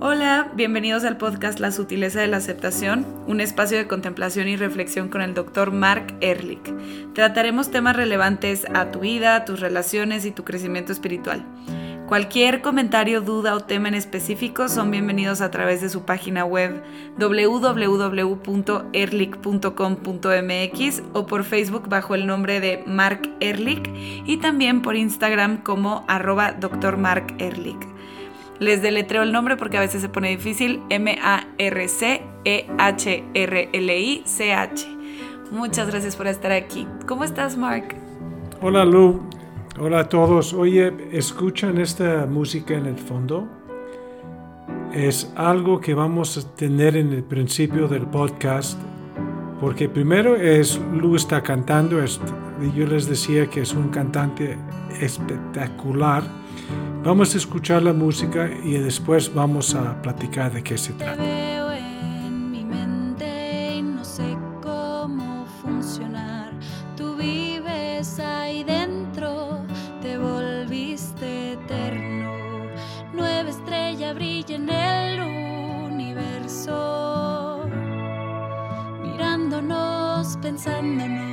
Hola, bienvenidos al podcast La sutileza de la aceptación, un espacio de contemplación y reflexión con el doctor Mark Ehrlich. Trataremos temas relevantes a tu vida, tus relaciones y tu crecimiento espiritual. Cualquier comentario, duda o tema en específico son bienvenidos a través de su página web www.erlich.com.mx o por Facebook bajo el nombre de Mark Ehrlich y también por Instagram como arroba Dr. Mark Ehrlich. Les deletreo el nombre porque a veces se pone difícil. M-A-R-C-E-H-R-L-I-C-H. Muchas gracias por estar aquí. ¿Cómo estás, Mark? Hola, Lu. Hola a todos. Oye, ¿escuchan esta música en el fondo? Es algo que vamos a tener en el principio del podcast. Porque primero es Lu está cantando. yo les decía que es un cantante espectacular Vamos a escuchar la música y después vamos a platicar de qué se trata. You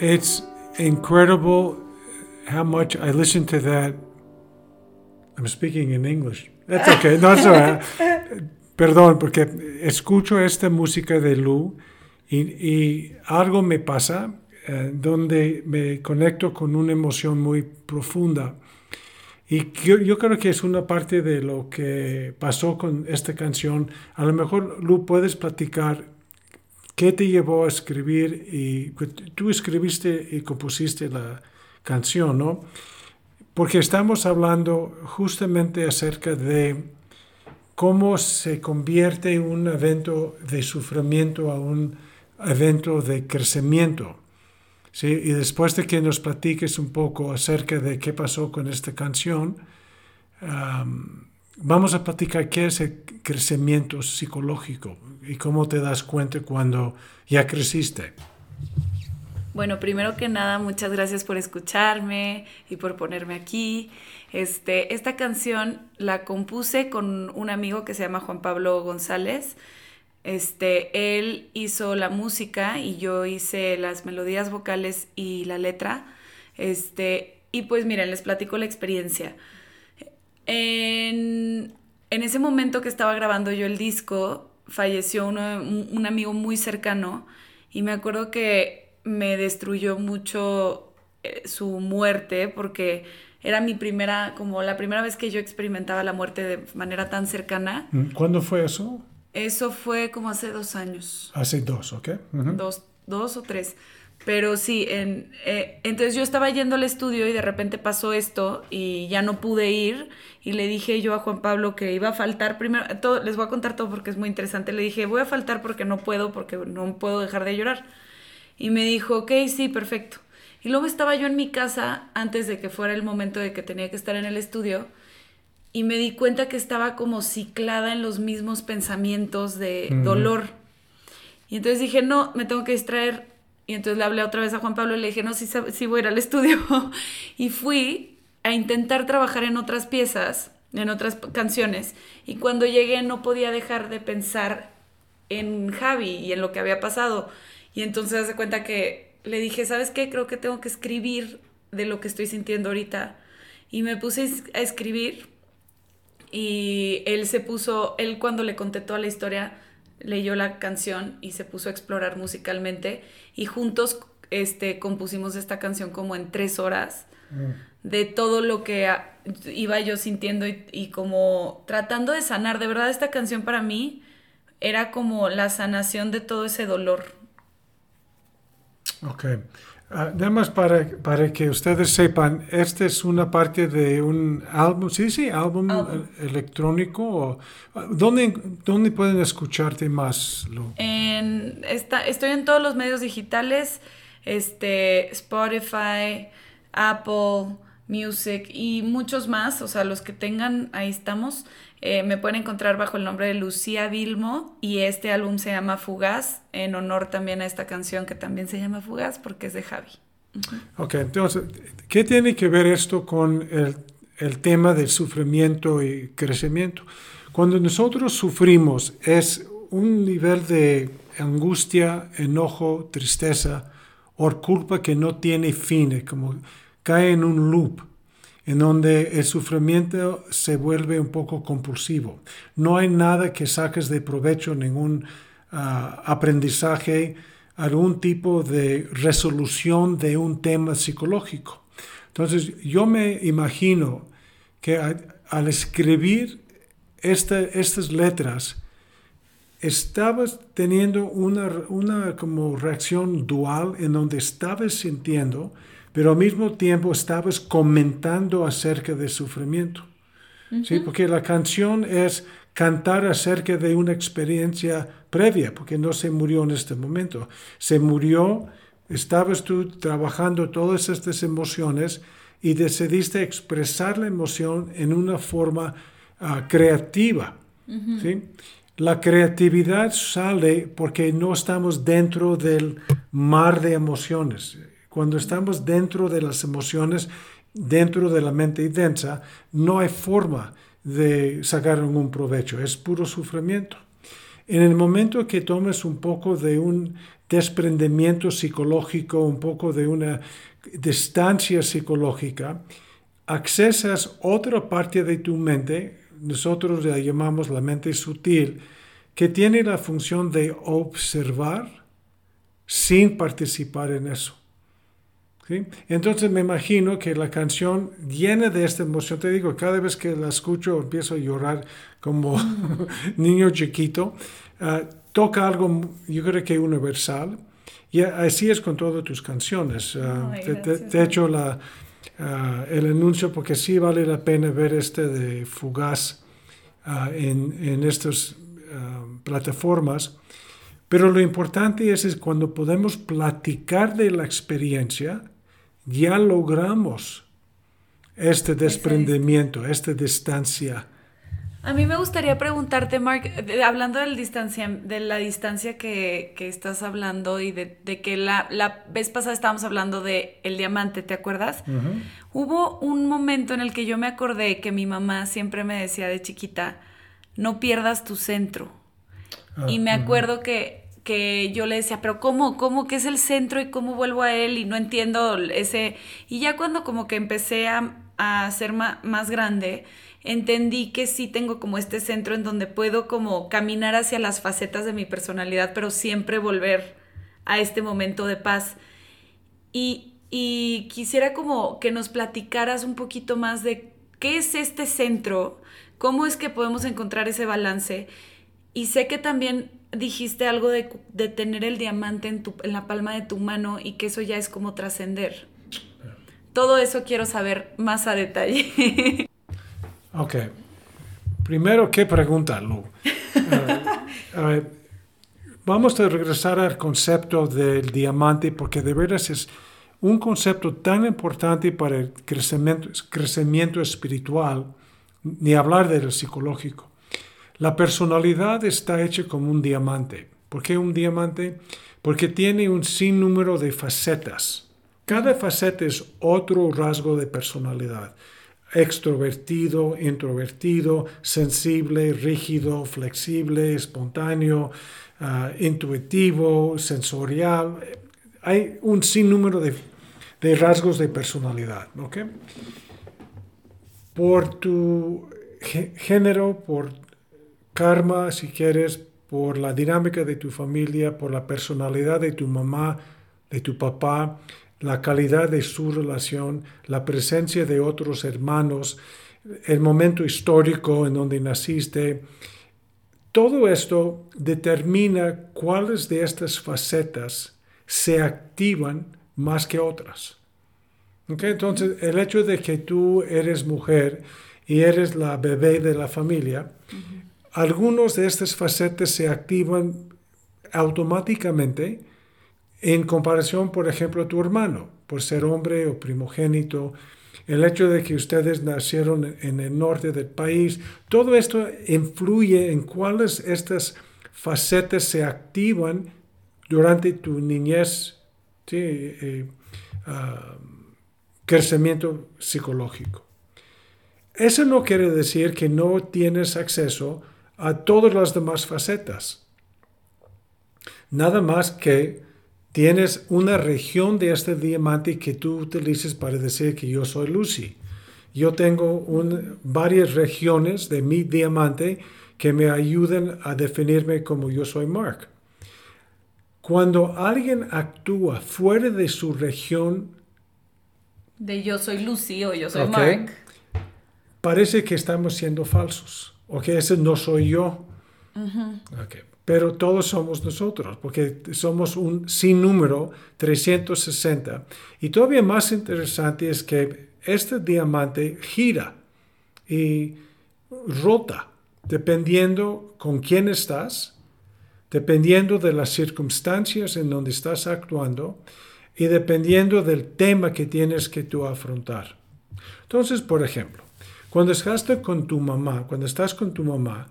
it's incredible how much I listen to that. I'm speaking in English. That's okay. No, sorry. Perdón, porque escucho esta música de Lu y, algo me pasa eh, donde me conecto con una emoción muy profunda. Y yo, yo, creo que es una parte de lo que pasó con esta canción. A lo mejor, Lu, puedes platicar ¿Qué te llevó a escribir? Y tú escribiste y compusiste la canción, ¿no? Porque estamos hablando justamente acerca de cómo se convierte un evento de sufrimiento a un evento de crecimiento. ¿sí? Y después de que nos platiques un poco acerca de qué pasó con esta canción, vamos a platicar qué es el crecimiento psicológico y cómo te das cuenta cuando ya creciste. Bueno, primero que nada, muchas gracias por escucharme y por ponerme aquí. Este, esta canción la compuse con un amigo que se llama Juan Pablo González. Este, él hizo la música y yo hice las melodías vocales y la letra. Este, y pues miren, les platico la experiencia. En, ese momento que estaba grabando yo el disco, falleció un, amigo muy cercano y me acuerdo que me destruyó mucho eh, su muerte porque era mi primera, como la primera vez que yo experimentaba la muerte de manera tan cercana. Mm, ¿Cuándo fue eso? Eso fue como hace dos años. Hace dos, ¿ok? dos, dos o tres. Pero sí, en, eh, entonces yo estaba yendo al estudio y de repente pasó esto y ya no pude ir y le dije yo a Juan Pablo que iba a faltar, primero, todo, les voy a contar todo porque es muy interesante, le dije voy a faltar porque no puedo, porque no puedo dejar de llorar. Y me dijo, ok, sí, perfecto. Y luego estaba yo en mi casa antes de que fuera el momento de que tenía que estar en el estudio y me di cuenta que estaba como ciclada en los mismos pensamientos de dolor. Y entonces dije, no, me tengo que distraer y entonces le hablé otra vez a Juan Pablo y le dije, no, sí, sí voy a ir al estudio. y fui a intentar trabajar en otras piezas, en otras canciones. Y cuando llegué no podía dejar de pensar en Javi y en lo que había pasado. Y entonces hace cuenta que le dije, ¿sabes qué? Creo que tengo que escribir de lo que estoy sintiendo ahorita. Y me puse a escribir y él se puso, él cuando le conté toda la historia, leyó la canción y se puso a explorar musicalmente y juntos este, compusimos esta canción como en tres horas mm. de todo lo que iba yo sintiendo y, como tratando de sanar. De verdad esta canción para mí era como la sanación de todo ese dolor. Ok. Uh, nada más para, para, que ustedes sepan, esta es una parte de un álbum, sí, sí, álbum, electrónico. ¿dónde, ¿Dónde pueden escucharte más? En esta, estoy en todos los medios digitales, este, Spotify, Apple Music y muchos más, o sea, los que tengan, ahí estamos. Eh, me pueden encontrar bajo el nombre de Lucía Vilmo y este álbum se llama Fugaz, en honor también a esta canción que también se llama Fugaz porque es de Javi. Ok, entonces, ¿qué tiene que ver esto con el, el tema del sufrimiento y crecimiento? Cuando nosotros sufrimos es un nivel de angustia, enojo, tristeza o culpa que no tiene fin, como cae en un loop en donde el sufrimiento se vuelve un poco compulsivo. No hay nada que saques de provecho, ningún ah, aprendizaje, algún tipo de resolución de un tema psicológico. Entonces, yo me imagino que al escribir estas letras, estabas teniendo una, una como reacción dual en donde estabas sintiendo pero al mismo tiempo estabas comentando acerca del sufrimiento. ¿sí? Porque la canción es cantar acerca de una experiencia previa, porque no se murió en este momento. Se murió, estabas tú trabajando todas estas emociones y decidiste expresar la emoción en una forma ah, creativa. ¿sí? La creatividad sale porque no estamos dentro del mar de emociones. Cuando estamos dentro de las emociones, dentro de la mente densa, no hay forma de sacar ningún provecho, es puro sufrimiento. En el momento que tomes un poco de un desprendimiento psicológico, un poco de una distancia psicológica, accesas otra parte de tu mente, nosotros la llamamos la mente sutil, que tiene la función de observar sin participar en eso. Entonces me imagino que la canción llena de esta emoción, te digo, cada vez que la escucho empiezo a llorar como niño chiquito. Ah, toca algo, yo creo que universal. Y así es con todas tus canciones. Ah, te, he hecho la, ah, el anuncio porque sí vale la pena ver este de Fugaz en, en estas plataformas. Pero lo importante es, es cuando podemos platicar de la experiencia, ya logramos este desprendimiento, esta distancia a mí me gustaría preguntarte, Mark, hablando del distancia, de la distancia que, estás hablando y de, que la, vez pasada estábamos hablando de el diamante, ¿te acuerdas? Hubo un momento en el que yo me acordé que mi mamá siempre me decía de chiquita, no pierdas tu centro. Ah, y me acuerdo que, que yo le decía, pero ¿cómo? ¿Cómo que es el centro y cómo vuelvo a él? Y no entiendo ese... Y ya cuando como que empecé a, a ser más grande, entendí que sí tengo como este centro en donde puedo como caminar hacia las facetas de mi personalidad, pero siempre volver a este momento de paz. Y, y quisiera como que nos platicaras un poquito más de qué es este centro, cómo es que podemos encontrar ese balance. Y sé que también dijiste algo de, de tener el diamante en, tu, en la palma de tu mano y que eso ya es como trascender. Todo eso quiero saber más a detalle. Ok. Primero, ¿qué pregunta, Lu? Eh, vamos a regresar al concepto del diamante porque de veras es un concepto tan importante para el crecimiento, crecimiento espiritual, ni hablar del psicológico. La personalidad está hecha como un diamante. ¿Por qué un diamante? Porque tiene un sinnúmero de facetas. Cada faceta es otro rasgo de personalidad extrovertido, introvertido, sensible, rígido, flexible, espontáneo, ah, intuitivo, sensorial. Hay un sinnúmero de, de rasgos de personalidad. Por tu género, por karma, si quieres, por la dinámica de tu familia, por la personalidad de tu mamá, de tu papá, la calidad de su relación, la presencia de otros hermanos, el momento histórico en donde naciste, todo esto determina cuáles de estas facetas se activan más que otras. Entonces, el hecho de que tú eres mujer y eres la bebé de la familia, algunos de estas facetas se activan automáticamente en comparación, por ejemplo, a tu hermano, por ser hombre o primogénito, el hecho de que ustedes nacieron en el norte del país, todo esto influye en cuáles estas facetas se activan durante tu niñez, eh, ah, crecimiento psicológico. Eso no quiere decir que no tienes acceso a todas las demás facetas. Nada más que tienes una región de este diamante que tú utilices para decir que yo soy Lucy. Yo tengo varias regiones de mi diamante que me ayudan a definirme como yo soy Mark. Cuando alguien actúa fuera de su región de yo soy Lucy o yo soy Mark, parece que estamos siendo falsos o que ese no soy yo. okay pero todos somos nosotros, porque somos un sinnúmero 360. Y todavía más interesante es que este diamante gira y rota, dependiendo con quién estás, dependiendo de las circunstancias en donde estás actuando y dependiendo del tema que tienes que tú afrontar. Entonces, por ejemplo, cuando estás con tu mamá, cuando estás con tu mamá,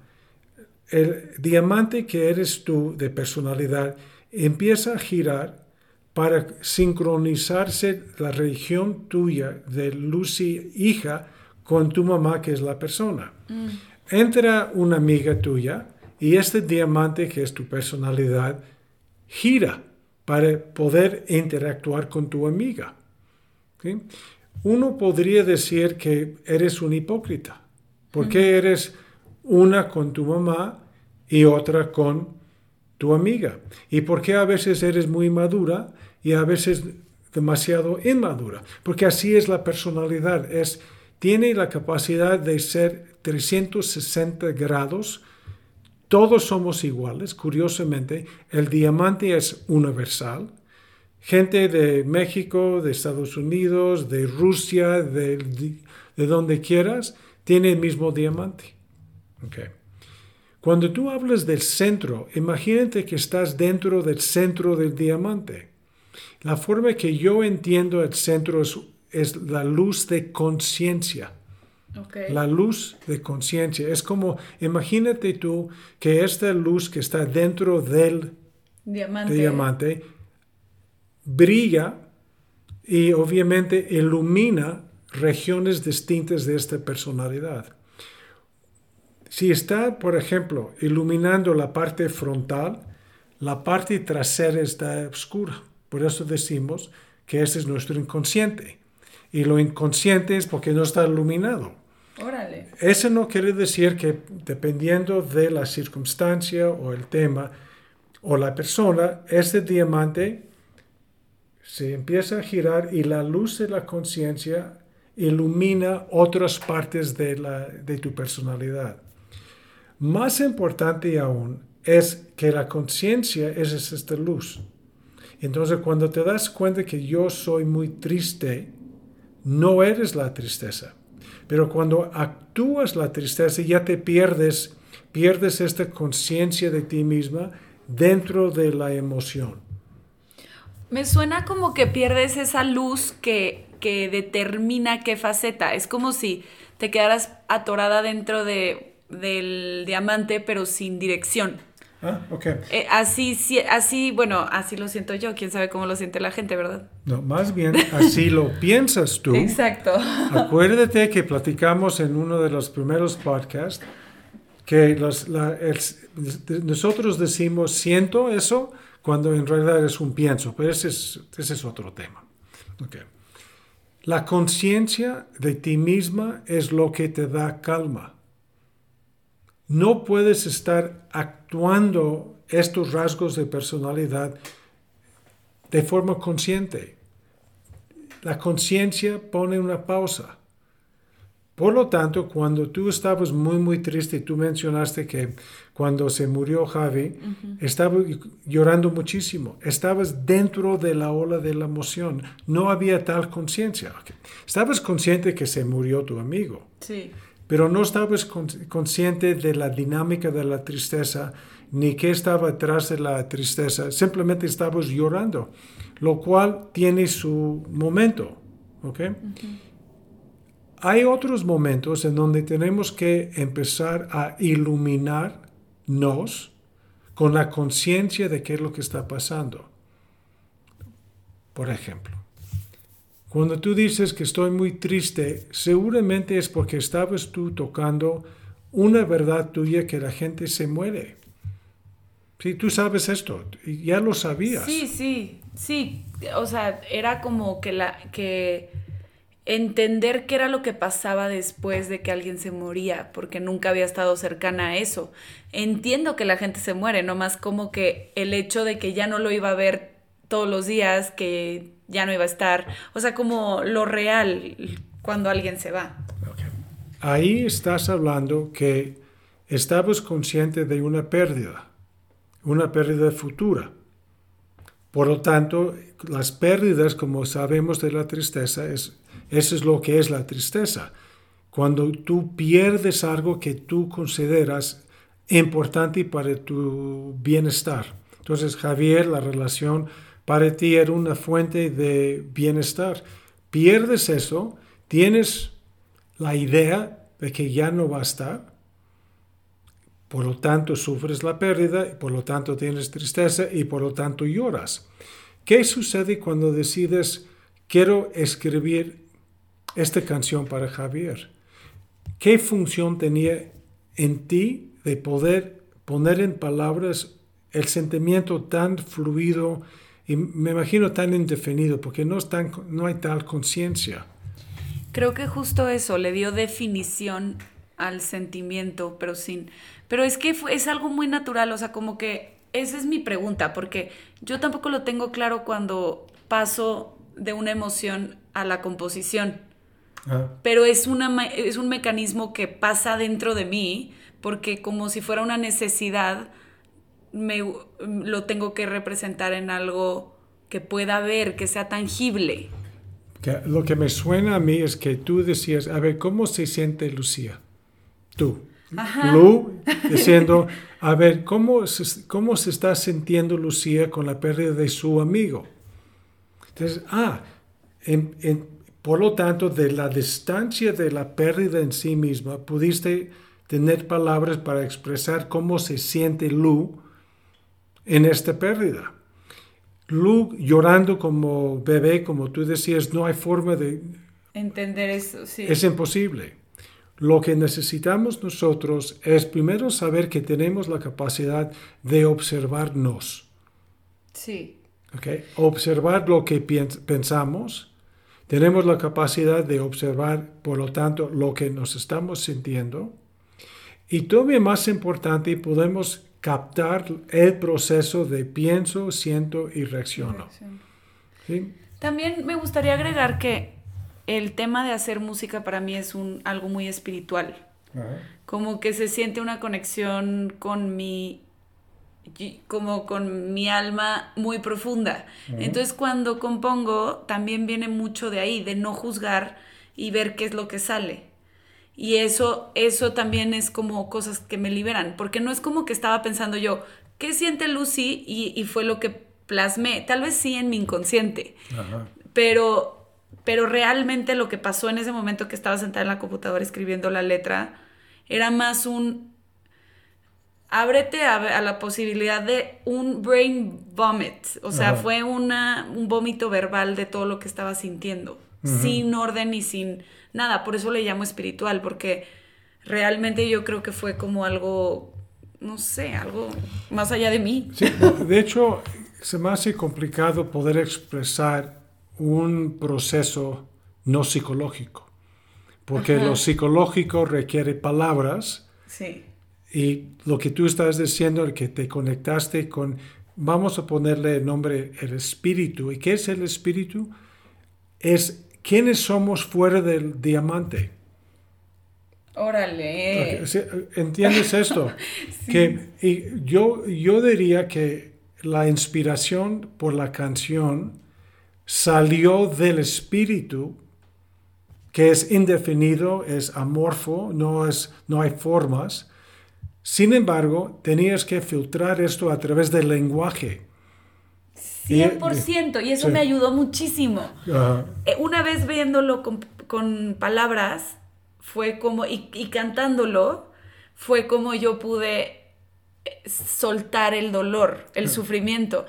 el diamante que eres tú de personalidad empieza a girar para sincronizarse la región tuya de Lucy hija con tu mamá que es la persona. Mm. Entra una amiga tuya y este diamante que es tu personalidad gira para poder interactuar con tu amiga. Uno podría decir que eres un hipócrita. ¿Por qué eres una con tu mamá y otra con tu amiga. ¿Y por qué a veces eres muy madura y a veces demasiado inmadura? Porque así es la personalidad, es tiene la capacidad de ser 360 grados todos somos iguales, curiosamente, el diamante es universal. Gente de México, de Estados Unidos, de Rusia, de, de donde quieras, tiene el mismo diamante. Cuando tú hablas del centro, imagínate que estás dentro del centro del diamante. La forma que yo entiendo el centro es, la luz de conciencia. La luz de conciencia. Es como, imagínate tú que esta luz que está dentro del diamante, diamante brilla y obviamente ilumina regiones distintas de esta personalidad. Si está, por ejemplo, iluminando la parte frontal, la parte trasera está oscura. Por eso decimos que ese es nuestro inconsciente. Y lo inconsciente es porque no está iluminado. Órale. Eso no quiere decir que dependiendo de la circunstancia o el tema o la persona, este diamante se empieza a girar y la luz de la conciencia ilumina otras partes de, la, de tu personalidad. Más importante aún es que la conciencia es esta luz. Entonces cuando te das cuenta que yo soy muy triste, no eres la tristeza. Pero cuando actúas la tristeza ya te pierdes, pierdes esta conciencia de ti misma dentro de la emoción. Me suena como que pierdes esa luz que, que determina qué faceta. Es como si te quedaras atorada dentro de, del diamante, pero sin dirección. Ah, ok. Eh, así, así, bueno, así lo siento yo. Quién sabe cómo lo siente la gente, ¿verdad? No, más bien así lo piensas tú. Exacto. Acuérdate que platicamos en uno de los primeros podcasts que los, nosotros decimos siento eso cuando en realidad es un pienso, pero ese es, otro tema. La conciencia de ti misma es lo que te da calma. No puedes estar actuando estos rasgos de personalidad de forma consciente. La conciencia pone una pausa. Por lo tanto, cuando tú estabas muy, muy triste, tú mencionaste que cuando se murió Javi, estaba llorando muchísimo. Estabas dentro de la ola de la emoción. No había tal conciencia. Estabas consciente que se murió tu amigo. Sí pero no estabas consciente de la dinámica de la tristeza ni qué estaba atrás de la tristeza, simplemente estabas llorando, lo cual tiene su momento. Hay otros momentos en donde tenemos que empezar a iluminarnos con la conciencia de qué es lo que está pasando. Por ejemplo, cuando tú dices que estoy muy triste, seguramente es porque estabas tú tocando una verdad tuya que la gente se muere. Sí, tú sabes esto, ya lo sabías. Sí, sí, sí. O sea, era como que la que entender qué era lo que pasaba después de que alguien se moría, porque nunca había estado cercana a eso. Entiendo que la gente se muere, nomás como que el hecho de que ya no lo iba a ver todos los días, que ya no iba a estar. O sea, como lo real cuando alguien se va. Ahí estás hablando que estabas consciente de una pérdida, una pérdida futura. Por lo tanto, las pérdidas, como sabemos de la tristeza, es, eso es lo que es la tristeza. Cuando tú pierdes algo que tú consideras importante para tu bienestar. Entonces, Javier, la relación para ti era una fuente de bienestar. Pierdes eso, tienes la idea de que ya no va a estar, por lo tanto sufres la pérdida, por lo tanto tienes tristeza y por lo tanto lloras. ¿Qué sucede cuando decides, quiero escribir esta canción para Javier? ¿Qué función tenía en ti de poder poner en palabras el sentimiento tan fluido y me imagino tan indefinido porque no, no hay tal conciencia. Creo que justo eso le dio definición al sentimiento, pero sin... Pero es que es algo muy natural, o sea, como que esa es mi pregunta, porque yo tampoco lo tengo claro cuando paso de una emoción a la composición. Ah. Pero es, una, es un mecanismo que pasa dentro de mí porque como si fuera una necesidad, me, lo tengo que representar en algo que pueda ver, que sea tangible. lo que me suena a mí es que tú decías, a ver, ¿cómo se siente Lucía? Tú. Lu diciendo, a ver, ¿cómo se, ¿cómo se está sintiendo Lucía con la pérdida de su amigo? Entonces, ah, por lo tanto, de la distancia de la pérdida en sí misma, pudiste tener palabras para expresar cómo se siente Lu en esta pérdida. Lu llorando como bebé, como tú decías, no hay forma de... Entender eso, sí. Es imposible. Lo que necesitamos nosotros es primero saber que tenemos la capacidad de observarnos. Sí. Okay. Observar lo que pensamos. Tenemos la capacidad de observar, por lo tanto, lo que nos estamos sintiendo. Y todavía más importante, podemos captar el proceso de pienso, siento y reacciono. También me gustaría agregar que el tema de hacer música para mí es un, algo muy espiritual. Como que se siente una conexión con mi como con mi alma muy profunda. Entonces cuando compongo también viene mucho de ahí, de no juzgar y ver qué es lo que sale. Y eso, eso también es como cosas que me liberan, porque no es como que estaba pensando yo, ¿qué siente Lucy? Y, y fue lo que plasmé, tal vez sí en mi inconsciente, pero pero realmente lo que pasó en ese momento que estaba sentada en la computadora escribiendo la letra era más un ábrete a, la posibilidad de un brain vomit, o sea, fue una, un vómito verbal de todo lo que estaba sintiendo, sin orden y sin nada, por eso le llamo espiritual, porque realmente yo creo que fue como algo, no sé, algo más allá de mí. Sí, de hecho, se me hace complicado poder expresar un proceso no psicológico, porque lo psicológico requiere palabras. Sí. Y lo que tú estás diciendo, el que te conectaste con, vamos a ponerle el nombre, el espíritu. ¿Y qué es el espíritu? Es quiénes somos fuera del diamante. Órale. ¿Entiendes esto? que, y yo, yo diría que la inspiración por la canción salió del espíritu, que es indefinido, es amorfo, no, es, no hay formas. Sin embargo, tenías que filtrar esto a través del lenguaje. 100%, y, eso me ayudó muchísimo. Eh, una vez viéndolo con, palabras, fue como, y, y, cantándolo, fue como yo pude eh, soltar el dolor, el sufrimiento.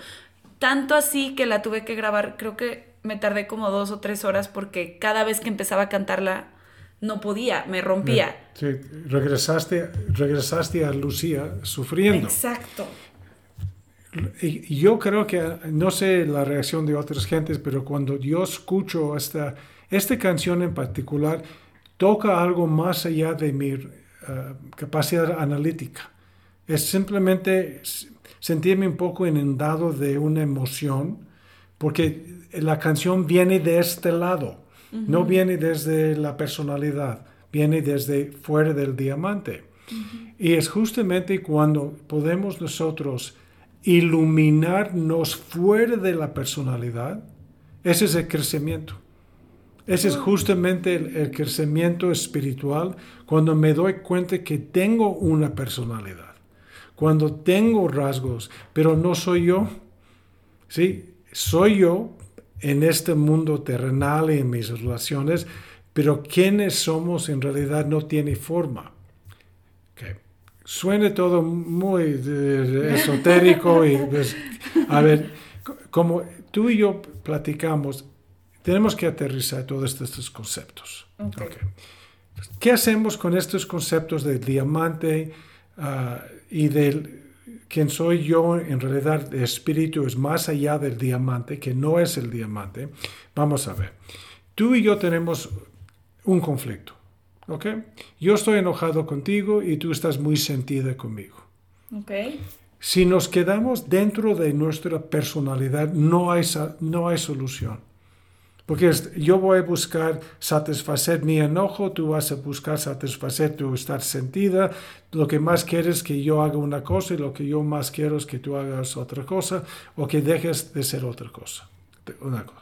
Tanto así que la tuve que grabar, creo que me tardé como dos o tres horas porque cada vez que empezaba a cantarla no podía, me rompía. Sí, regresaste, regresaste a Lucía sufriendo. Exacto. Y yo creo que, no sé la reacción de otras gentes, pero cuando yo escucho esta, esta canción en particular, toca algo más allá de mi uh, capacidad analítica. Es simplemente sentirme un poco inundado de una emoción, porque la canción viene de este lado, no viene desde la personalidad, viene desde fuera del diamante. Y es justamente cuando podemos nosotros iluminarnos fuera de la personalidad, ese es el crecimiento. Ese es justamente el, crecimiento espiritual cuando me doy cuenta que tengo una personalidad cuando tengo rasgos, pero no soy yo. Sí, soy yo en este mundo terrenal y en mis relaciones, pero quiénes somos en realidad no tiene forma. Okay. Suena todo muy esotérico y pues, a ver, como tú y yo platicamos, tenemos que aterrizar todos estos conceptos. ¿Qué hacemos con estos conceptos del diamante? Ah, y del quien soy yo, en realidad el espíritu es más allá del diamante, que no es el diamante. Vamos a ver. Tú y yo tenemos un conflicto. ¿Ok? Yo estoy enojado contigo y tú estás muy sentida conmigo. Ok. Si nos quedamos dentro de nuestra personalidad, no hay, no hay solución. Porque yo voy a buscar satisfacer mi enojo, tú vas a buscar satisfacer tu estar sentida. Lo que más quieres es que yo haga una cosa y lo que yo más quiero es que tú hagas otra cosa o que dejes de ser otra cosa. Una cosa.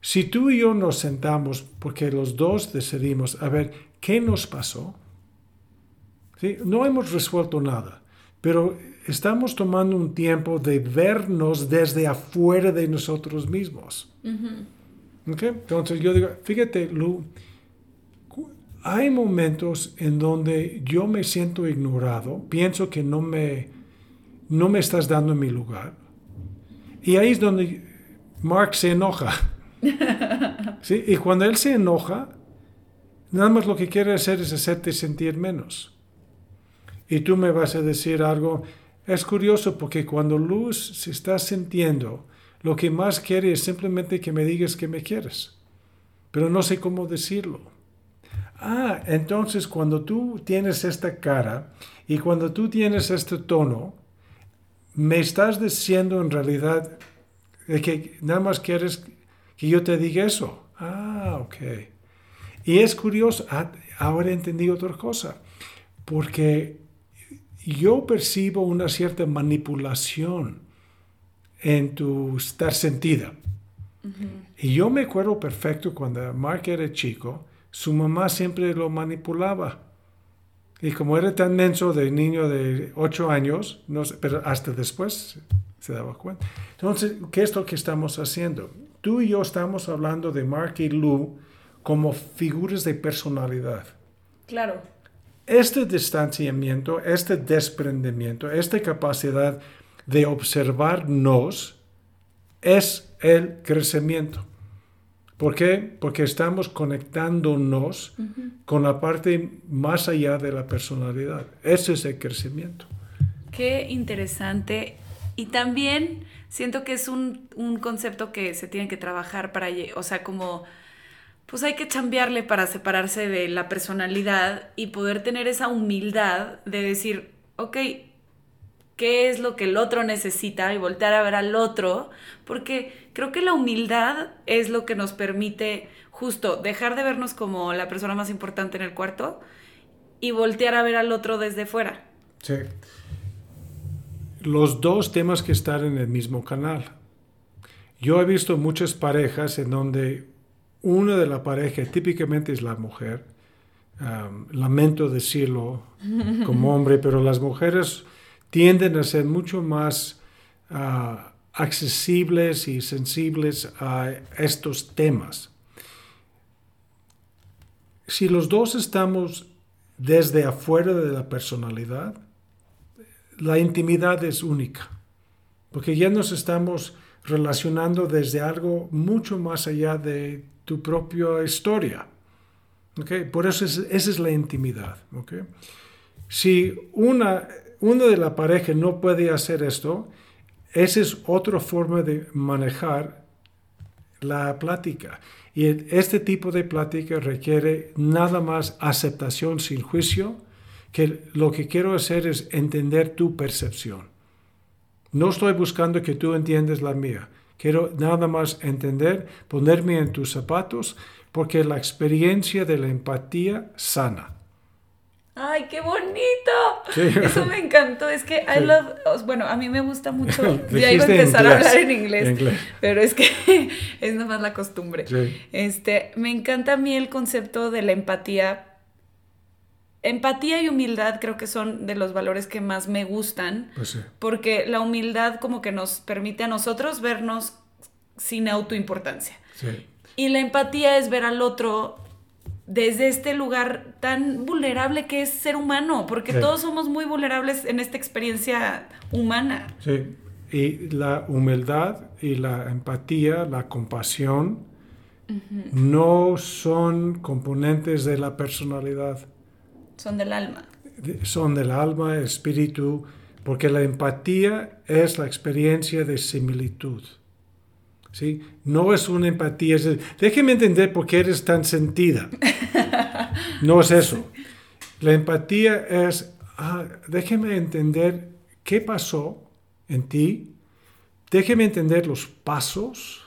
Si tú y yo nos sentamos porque los dos decidimos, a ver, ¿qué nos pasó? No hemos resuelto nada, pero estamos tomando un tiempo de vernos desde afuera de nosotros mismos. Entonces yo digo, fíjate, Lu, hay momentos en donde yo me siento ignorado, pienso que no me, no me estás dando mi lugar. Y ahí es donde Mark se enoja. ¿Sí? Y cuando él se enoja, nada más lo que quiere hacer es hacerte sentir menos. Y tú me vas a decir algo, es curioso porque cuando Luz se está sintiendo lo que más quiere es simplemente que me digas que me quieres, pero no sé cómo decirlo. Ah, entonces cuando tú tienes esta cara y cuando tú tienes este tono, me estás diciendo en realidad que nada más quieres que yo te diga eso. Ah, ok. Y es curioso, ah, ahora entendí otra cosa, porque yo percibo una cierta manipulación en tu estar sentida. Y yo me acuerdo perfecto cuando Mark era chico, su mamá siempre lo manipulaba. Y como era tan menso de niño de 8 años, no pero hasta después se daba cuenta. Entonces, ¿qué es lo que estamos haciendo? Tú y yo estamos hablando de Mark y Lou como figuras de personalidad. Claro. Este distanciamiento, este desprendimiento, esta capacidad de observarnos es el crecimiento. ¿Por qué? Porque estamos conectándonos con la parte más allá de la personalidad. Ese es el crecimiento. Qué interesante. Y también siento que es un, un concepto que se tiene que trabajar para, o sea, como, pues hay que chambearle para separarse de la personalidad y poder tener esa humildad de decir, ok, qué es lo que el otro necesita y voltear a ver al otro, porque creo que la humildad es lo que nos permite justo dejar de vernos como la persona más importante en el cuarto y voltear a ver al otro desde fuera. Sí. Los dos temas que están en el mismo canal. Yo he visto muchas parejas en donde una de la pareja típicamente es la mujer. lamento decirlo como hombre, pero las mujeres tienden a ser mucho más ah, accesibles y sensibles a estos temas. Si los dos estamos desde afuera de la personalidad, la intimidad es única, porque ya nos estamos relacionando desde algo mucho más allá de tu propia historia. Por eso esa es la intimidad. Si una uno de la pareja no puede hacer esto, esa es otra forma de manejar la plática. Y este tipo de plática requiere nada más aceptación sin juicio, que lo que quiero hacer es entender tu percepción. No estoy buscando que tú entiendas la mía. Quiero nada más entender, ponerme en tus zapatos, porque la experiencia de la empatía sana. ¡Ay, qué bonito! Eso me encantó. Es que, bueno, a mí me gusta mucho. ya iba a empezar a hablar en inglés, pero es que es nomás la costumbre. Este, me encanta a mí el concepto de la empatía. Empatía y humildad creo que son de los valores que más me gustan, pues porque la humildad como que nos permite a nosotros vernos sin autoimportancia. Y la empatía es ver al otro desde este lugar tan vulnerable que es ser humano, porque todos somos muy vulnerables en esta experiencia humana. Sí, y la humildad y la empatía, la compasión, no son componentes de la personalidad. Son del alma. Son del alma, espíritu, porque la empatía es la experiencia de similitud. ¿Sí? No es una empatía, déjeme entender por qué eres tan sentida. No es eso. La empatía es, ah, déjeme entender qué pasó en ti, déjeme entender los pasos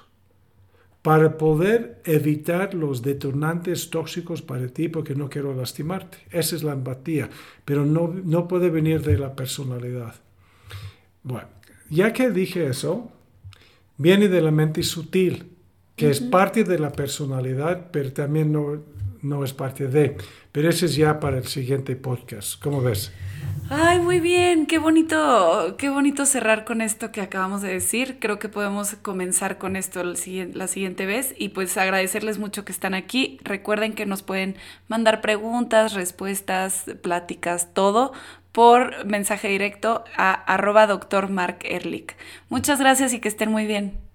para poder evitar los detonantes tóxicos para ti porque no quiero lastimarte. Esa es la empatía, pero no, no puede venir de la personalidad. Bueno, ya que dije eso, viene de la mente sutil, que es parte de la personalidad, pero también no, no es parte de. Pero ese es ya para el siguiente podcast. ¿Cómo ves? Ay, muy bien, qué bonito, qué bonito cerrar con esto que acabamos de decir. Creo que podemos comenzar con esto la siguiente vez y pues agradecerles mucho que están aquí. Recuerden que nos pueden mandar preguntas, respuestas, pláticas, todo por mensaje directo a arroba doctor Mark Ehrlich. Muchas gracias y que estén muy bien.